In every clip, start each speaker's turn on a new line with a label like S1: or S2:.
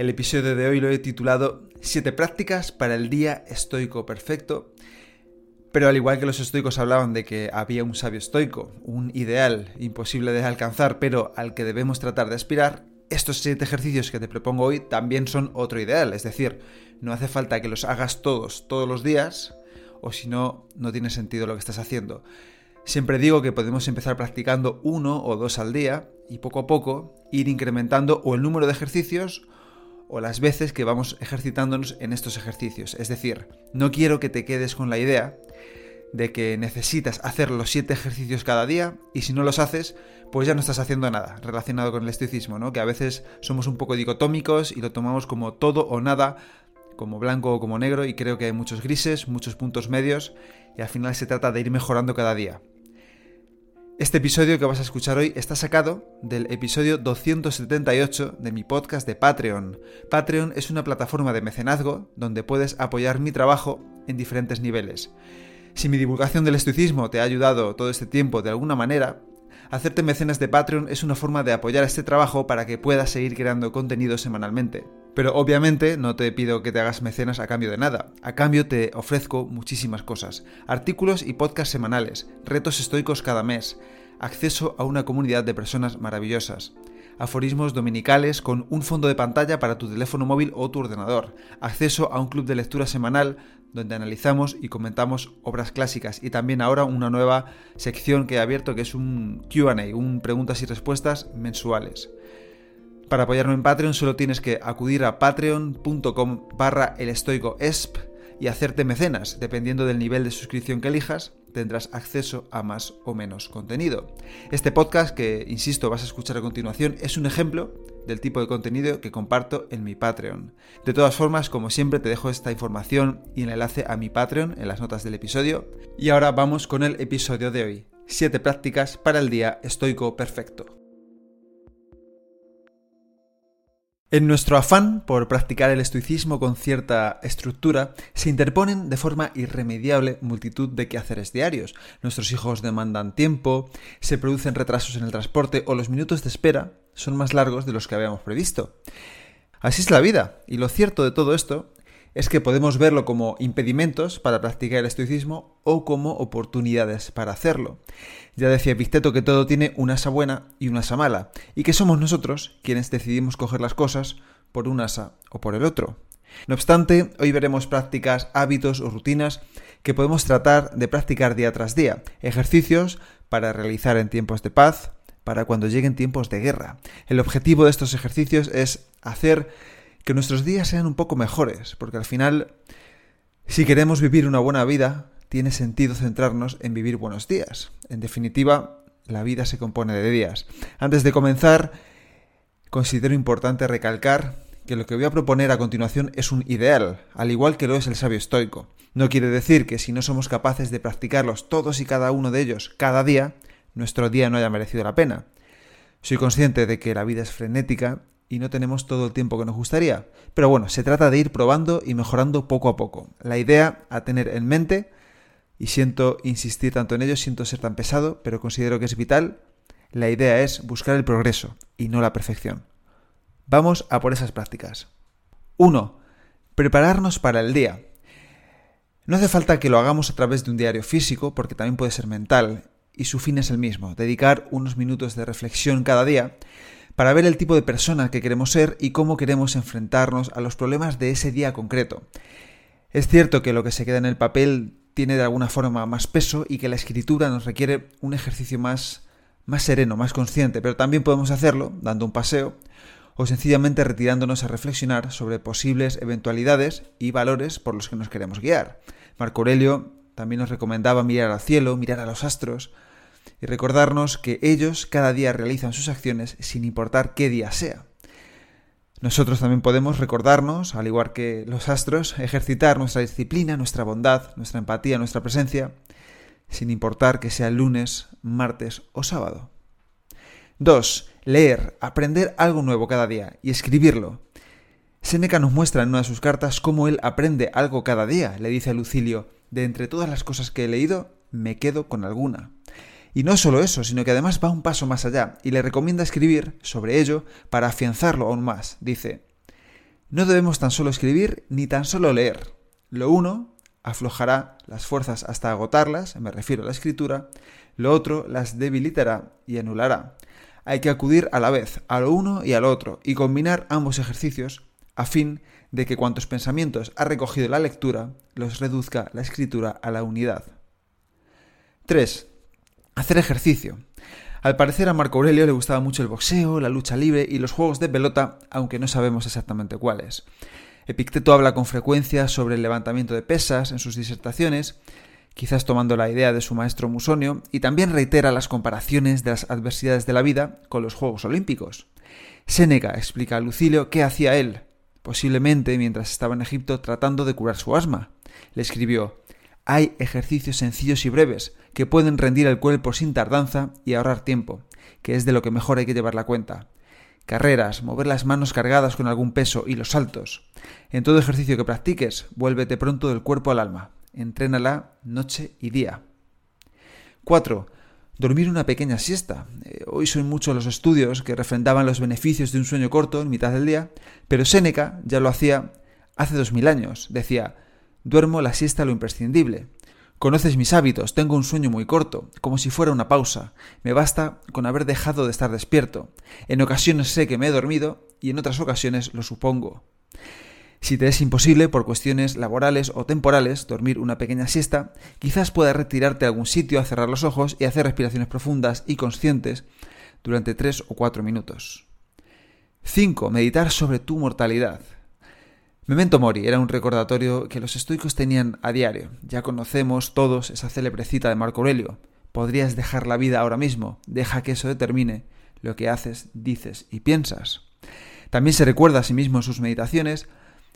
S1: El episodio de hoy lo he titulado 7 prácticas para el día estoico perfecto. Pero al igual que los estoicos hablaban de que había un sabio estoico, un ideal imposible de alcanzar, pero al que debemos tratar de aspirar, estos 7 ejercicios que te propongo hoy también son otro ideal. Es decir, no hace falta que los hagas todos, todos los días, o si no, no tiene sentido lo que estás haciendo. Siempre digo que podemos empezar practicando uno o dos al día y poco a poco ir incrementando o el número de ejercicios o las veces que vamos ejercitándonos en estos ejercicios. Es decir, no quiero que te quedes con la idea de que necesitas hacer los siete ejercicios cada día y si no los haces, pues ya no estás haciendo nada relacionado con el estoicismo, ¿no? Que a veces somos un poco dicotómicos y lo tomamos como todo o nada, como blanco o como negro y creo que hay muchos grises, muchos puntos medios y al final se trata de ir mejorando cada día. Este episodio que vas a escuchar hoy está sacado del episodio 278 de mi podcast de Patreon. Patreon es una plataforma de mecenazgo donde puedes apoyar mi trabajo en diferentes niveles. Si mi divulgación del estoicismo te ha ayudado todo este tiempo de alguna manera, hacerte mecenas de Patreon es una forma de apoyar este trabajo para que puedas seguir creando contenido semanalmente. Pero obviamente no te pido que te hagas mecenas a cambio de nada. A cambio te ofrezco muchísimas cosas. Artículos y podcasts semanales, retos estoicos cada mes, acceso a una comunidad de personas maravillosas, aforismos dominicales con un fondo de pantalla para tu teléfono móvil o tu ordenador, acceso a un club de lectura semanal donde analizamos y comentamos obras clásicas y también ahora una nueva sección que he abierto que es un QA, un preguntas y respuestas mensuales. Para apoyarme en Patreon solo tienes que acudir a patreon.com barra esp y hacerte mecenas. Dependiendo del nivel de suscripción que elijas, tendrás acceso a más o menos contenido. Este podcast que, insisto, vas a escuchar a continuación es un ejemplo del tipo de contenido que comparto en mi Patreon. De todas formas, como siempre, te dejo esta información y el enlace a mi Patreon en las notas del episodio. Y ahora vamos con el episodio de hoy. 7 prácticas para el día estoico perfecto. En nuestro afán por practicar el estoicismo con cierta estructura, se interponen de forma irremediable multitud de quehaceres diarios. Nuestros hijos demandan tiempo, se producen retrasos en el transporte o los minutos de espera son más largos de los que habíamos previsto. Así es la vida, y lo cierto de todo esto es que podemos verlo como impedimentos para practicar el estoicismo o como oportunidades para hacerlo. Ya decía Epicteto que todo tiene una asa buena y una asa mala, y que somos nosotros quienes decidimos coger las cosas por un asa o por el otro. No obstante, hoy veremos prácticas, hábitos o rutinas que podemos tratar de practicar día tras día, ejercicios para realizar en tiempos de paz, para cuando lleguen tiempos de guerra. El objetivo de estos ejercicios es hacer que nuestros días sean un poco mejores, porque al final, si queremos vivir una buena vida, tiene sentido centrarnos en vivir buenos días. En definitiva, la vida se compone de días. Antes de comenzar, considero importante recalcar que lo que voy a proponer a continuación es un ideal, al igual que lo es el sabio estoico. No quiere decir que si no somos capaces de practicarlos todos y cada uno de ellos cada día, nuestro día no haya merecido la pena. Soy consciente de que la vida es frenética y no tenemos todo el tiempo que nos gustaría. Pero bueno, se trata de ir probando y mejorando poco a poco. La idea a tener en mente, y siento insistir tanto en ello, siento ser tan pesado, pero considero que es vital, la idea es buscar el progreso y no la perfección. Vamos a por esas prácticas. 1. Prepararnos para el día. No hace falta que lo hagamos a través de un diario físico, porque también puede ser mental, y su fin es el mismo, dedicar unos minutos de reflexión cada día para ver el tipo de persona que queremos ser y cómo queremos enfrentarnos a los problemas de ese día concreto. Es cierto que lo que se queda en el papel tiene de alguna forma más peso y que la escritura nos requiere un ejercicio más, más sereno, más consciente, pero también podemos hacerlo dando un paseo o sencillamente retirándonos a reflexionar sobre posibles eventualidades y valores por los que nos queremos guiar. Marco Aurelio también nos recomendaba mirar al cielo, mirar a los astros, y recordarnos que ellos cada día realizan sus acciones sin importar qué día sea. Nosotros también podemos recordarnos, al igual que los astros, ejercitar nuestra disciplina, nuestra bondad, nuestra empatía, nuestra presencia, sin importar que sea lunes, martes o sábado. 2. Leer, aprender algo nuevo cada día y escribirlo. Séneca nos muestra en una de sus cartas cómo él aprende algo cada día. Le dice a Lucilio, de entre todas las cosas que he leído, me quedo con alguna. Y no solo eso, sino que además va un paso más allá y le recomienda escribir sobre ello para afianzarlo aún más. Dice, no debemos tan solo escribir ni tan solo leer. Lo uno aflojará las fuerzas hasta agotarlas, me refiero a la escritura, lo otro las debilitará y anulará. Hay que acudir a la vez a lo uno y al otro y combinar ambos ejercicios a fin de que cuantos pensamientos ha recogido la lectura los reduzca la escritura a la unidad. 3. Hacer ejercicio. Al parecer a Marco Aurelio le gustaba mucho el boxeo, la lucha libre y los juegos de pelota, aunque no sabemos exactamente cuáles. Epicteto habla con frecuencia sobre el levantamiento de pesas en sus disertaciones, quizás tomando la idea de su maestro Musonio, y también reitera las comparaciones de las adversidades de la vida con los Juegos Olímpicos. Séneca explica a Lucilio qué hacía él, posiblemente mientras estaba en Egipto tratando de curar su asma. Le escribió Hay ejercicios sencillos y breves que pueden rendir el cuerpo sin tardanza y ahorrar tiempo, que es de lo que mejor hay que llevar la cuenta. Carreras, mover las manos cargadas con algún peso y los saltos. En todo ejercicio que practiques, vuélvete pronto del cuerpo al alma. Entrénala noche y día. 4. Dormir una pequeña siesta. Eh, hoy son muchos los estudios que refrendaban los beneficios de un sueño corto en mitad del día, pero Séneca ya lo hacía hace dos mil años. Decía, duermo la siesta lo imprescindible. Conoces mis hábitos, tengo un sueño muy corto, como si fuera una pausa. Me basta con haber dejado de estar despierto. En ocasiones sé que me he dormido y en otras ocasiones lo supongo. Si te es imposible, por cuestiones laborales o temporales, dormir una pequeña siesta, quizás puedas retirarte a algún sitio a cerrar los ojos y hacer respiraciones profundas y conscientes durante 3 o 4 minutos. 5. Meditar sobre tu mortalidad. Memento Mori era un recordatorio que los estoicos tenían a diario. Ya conocemos todos esa célebre cita de Marco Aurelio. Podrías dejar la vida ahora mismo, deja que eso determine lo que haces, dices y piensas. También se recuerda a sí mismo en sus meditaciones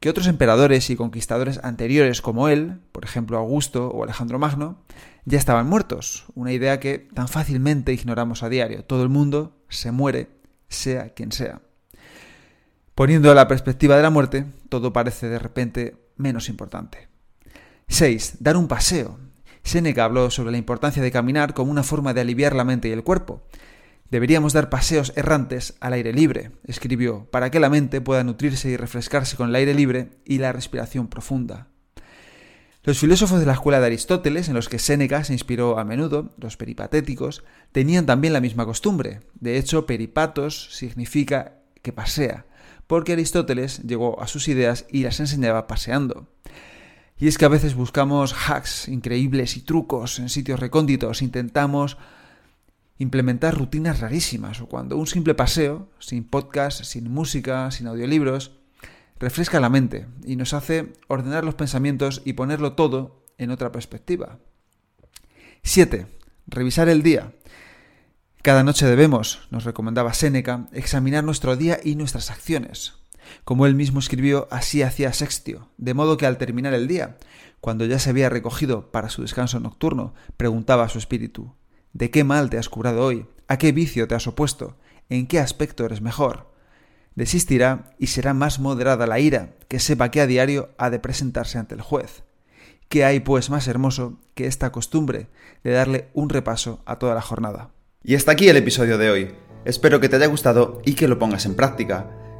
S1: que otros emperadores y conquistadores anteriores como él, por ejemplo Augusto o Alejandro Magno, ya estaban muertos, una idea que tan fácilmente ignoramos a diario. Todo el mundo se muere, sea quien sea. Poniendo la perspectiva de la muerte, todo parece de repente menos importante. 6. Dar un paseo. Seneca habló sobre la importancia de caminar como una forma de aliviar la mente y el cuerpo. Deberíamos dar paseos errantes al aire libre, escribió, para que la mente pueda nutrirse y refrescarse con el aire libre y la respiración profunda. Los filósofos de la escuela de Aristóteles, en los que Séneca se inspiró a menudo, los peripatéticos, tenían también la misma costumbre. De hecho, peripatos significa que pasea, porque Aristóteles llegó a sus ideas y las enseñaba paseando. Y es que a veces buscamos hacks increíbles y trucos en sitios recónditos, intentamos implementar rutinas rarísimas, o cuando un simple paseo, sin podcast, sin música, sin audiolibros, refresca la mente y nos hace ordenar los pensamientos y ponerlo todo en otra perspectiva. 7. Revisar el día. Cada noche debemos, nos recomendaba Séneca, examinar nuestro día y nuestras acciones. Como él mismo escribió, así hacía Sextio, de modo que al terminar el día, cuando ya se había recogido para su descanso nocturno, preguntaba a su espíritu, ¿de qué mal te has curado hoy? ¿A qué vicio te has opuesto? ¿En qué aspecto eres mejor? Desistirá y será más moderada la ira, que sepa que a diario ha de presentarse ante el juez. ¿Qué hay pues más hermoso que esta costumbre de darle un repaso a toda la jornada?
S2: Y hasta aquí el episodio de hoy. Espero que te haya gustado y que lo pongas en práctica.